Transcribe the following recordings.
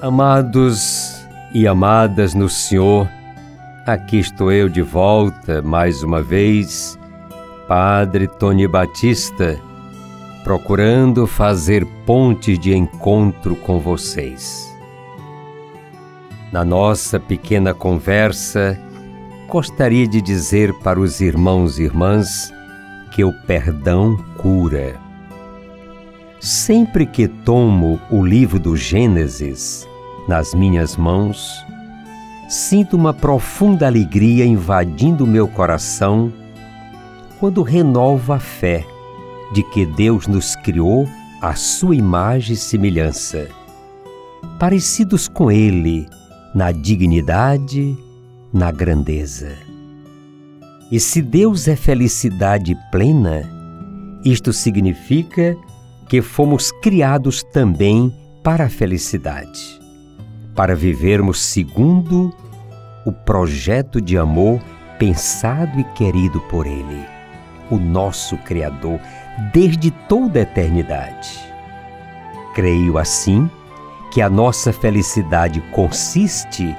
Amados e amadas no Senhor, aqui estou eu de volta mais uma vez, Padre Tony Batista, procurando fazer pontes de encontro com vocês. Na nossa pequena conversa, gostaria de dizer para os irmãos e irmãs que o perdão cura. Sempre que tomo o livro do Gênesis nas minhas mãos, sinto uma profunda alegria invadindo meu coração quando renovo a fé de que Deus nos criou à sua imagem e semelhança, parecidos com Ele na dignidade, na grandeza. E se Deus é felicidade plena, isto significa que fomos criados também para a felicidade, para vivermos segundo o projeto de amor pensado e querido por Ele, o nosso Criador, desde toda a eternidade. Creio assim que a nossa felicidade consiste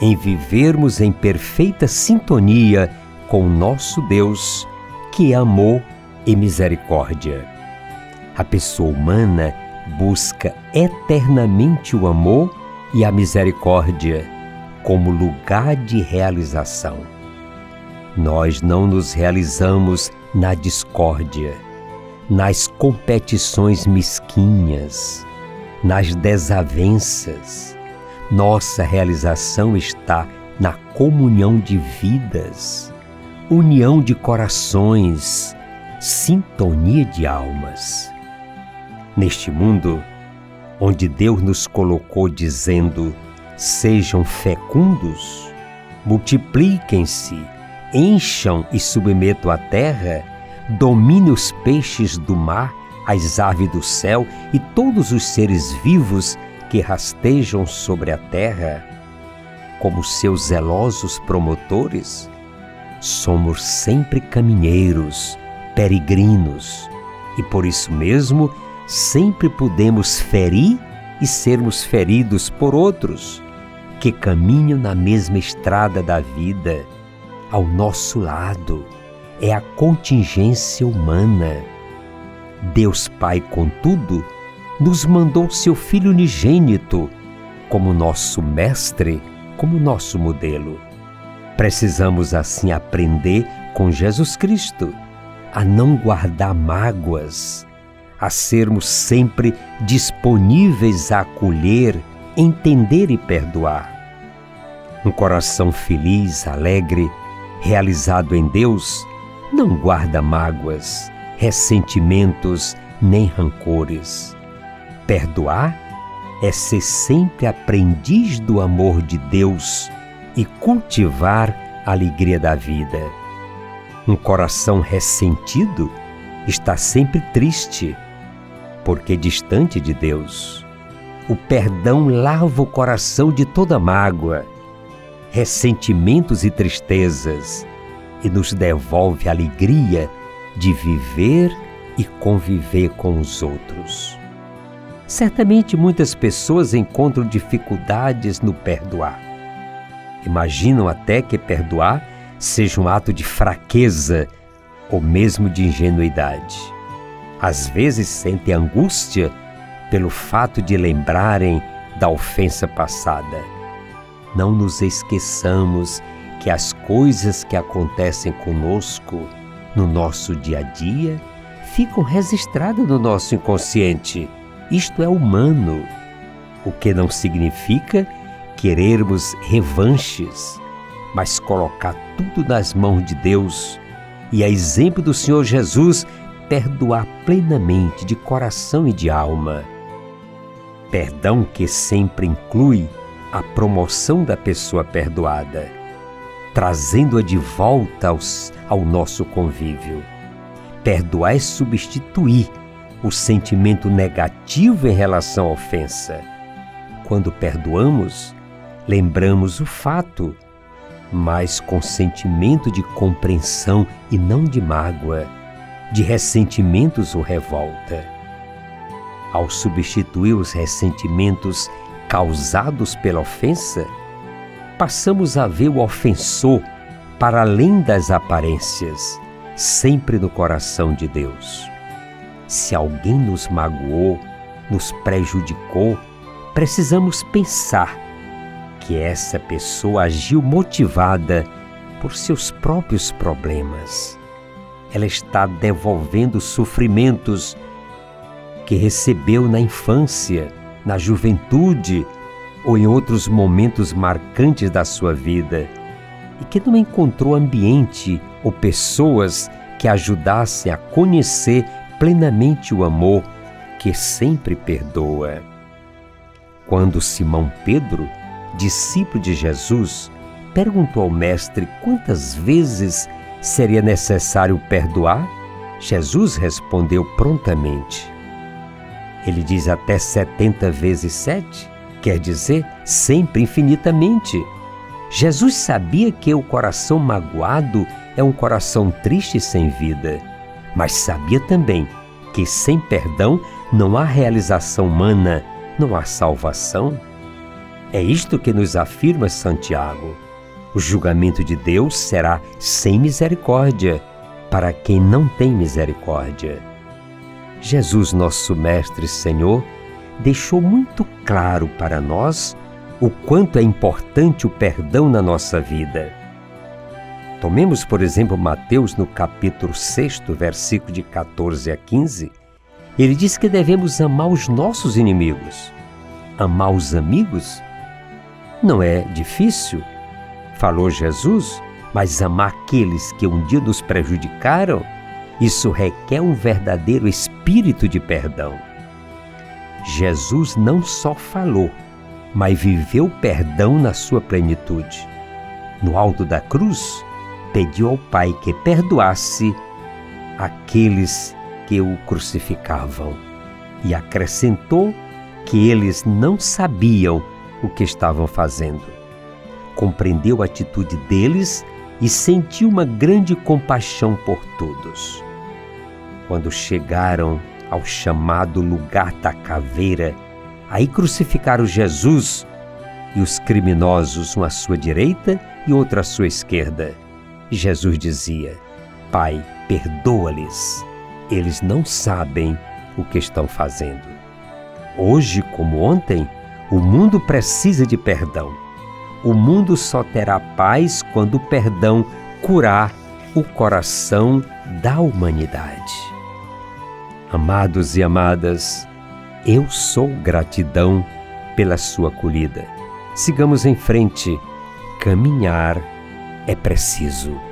em vivermos em perfeita sintonia com o nosso Deus, que é amor e misericórdia. A pessoa humana busca eternamente o amor e a misericórdia como lugar de realização. Nós não nos realizamos na discórdia, nas competições mesquinhas, nas desavenças. Nossa realização está na comunhão de vidas, união de corações, sintonia de almas. Neste mundo, onde Deus nos colocou dizendo: sejam fecundos, multipliquem-se, encham e submetam a terra, domine os peixes do mar, as aves do céu e todos os seres vivos que rastejam sobre a terra, como seus zelosos promotores, somos sempre caminheiros, peregrinos, e por isso mesmo sempre podemos ferir e sermos feridos por outros que caminham na mesma estrada da vida, ao nosso lado. É a contingência humana. Deus Pai, contudo, nos mandou seu Filho unigênito como nosso mestre, como nosso modelo. Precisamos assim aprender com Jesus Cristo a não guardar mágoas, a sermos sempre disponíveis a acolher, entender e perdoar. Um coração feliz, alegre, realizado em Deus, não guarda mágoas, ressentimentos nem rancores. Perdoar é ser sempre aprendiz do amor de Deus e cultivar a alegria da vida. Um coração ressentido está sempre triste porque distante de Deus. O perdão lava o coração de toda mágoa, ressentimentos e tristezas e nos devolve a alegria de viver e conviver com os outros. Certamente muitas pessoas encontram dificuldades no perdoar. Imaginam até que perdoar seja um ato de fraqueza ou mesmo de ingenuidade às vezes sentem angústia pelo fato de lembrarem da ofensa passada. Não nos esqueçamos que as coisas que acontecem conosco no nosso dia a dia ficam registradas no nosso inconsciente. Isto é humano, o que não significa querermos revanches, mas colocar tudo nas mãos de Deus e, a exemplo do Senhor Jesus, perdoar plenamente de coração e de alma. Perdão que sempre inclui a promoção da pessoa perdoada, trazendo-a de volta aos, ao nosso convívio. Perdoar é substituir o sentimento negativo em relação à ofensa. Quando perdoamos, lembramos o fato, mas com sentimento de compreensão e não de mágoa, de ressentimentos ou revolta. Ao substituir os ressentimentos causados pela ofensa, passamos a ver o ofensor para além das aparências, sempre no coração de Deus. Se alguém nos magoou, nos prejudicou, precisamos pensar que essa pessoa agiu motivada por seus próprios problemas. Ela está devolvendo sofrimentos que recebeu na infância, na juventude ou em outros momentos marcantes da sua vida e que não encontrou ambiente ou pessoas que ajudassem a conhecer plenamente o amor que sempre perdoa. Quando Simão Pedro, discípulo de Jesus, perguntou ao Mestre quantas vezes seria necessário perdoar, Jesus respondeu prontamente. Ele diz até setenta vezes sete, quer dizer, sempre infinitamente. Jesus sabia que o coração magoado é um coração triste e sem vida mas sabia também que sem perdão não há realização humana, não há salvação. É isto que nos afirma Santiago. O julgamento de Deus será sem misericórdia para quem não tem misericórdia. Jesus, nosso Mestre Senhor, deixou muito claro para nós o quanto é importante o perdão na nossa vida. Tomemos, por exemplo, Mateus no capítulo 6, versículo de 14 a 15. Ele diz que devemos amar os nossos inimigos. Amar os amigos? Não é difícil, falou Jesus, mas amar aqueles que um dia nos prejudicaram, isso requer um verdadeiro espírito de perdão. Jesus não só falou, mas viveu perdão na sua plenitude. No alto da cruz, pediu ao Pai que perdoasse aqueles que o crucificavam e acrescentou que eles não sabiam o que estavam fazendo. Compreendeu a atitude deles e sentiu uma grande compaixão por todos. Quando chegaram ao chamado lugar da caveira, aí crucificaram Jesus e os criminosos, um à sua direita e outro à sua esquerda. Jesus dizia: Pai, perdoa-lhes, eles não sabem o que estão fazendo. Hoje, como ontem, o mundo precisa de perdão. O mundo só terá paz quando o perdão curar o coração da humanidade. Amados e amadas, eu sou gratidão pela sua acolhida. Sigamos em frente. Caminhar é preciso.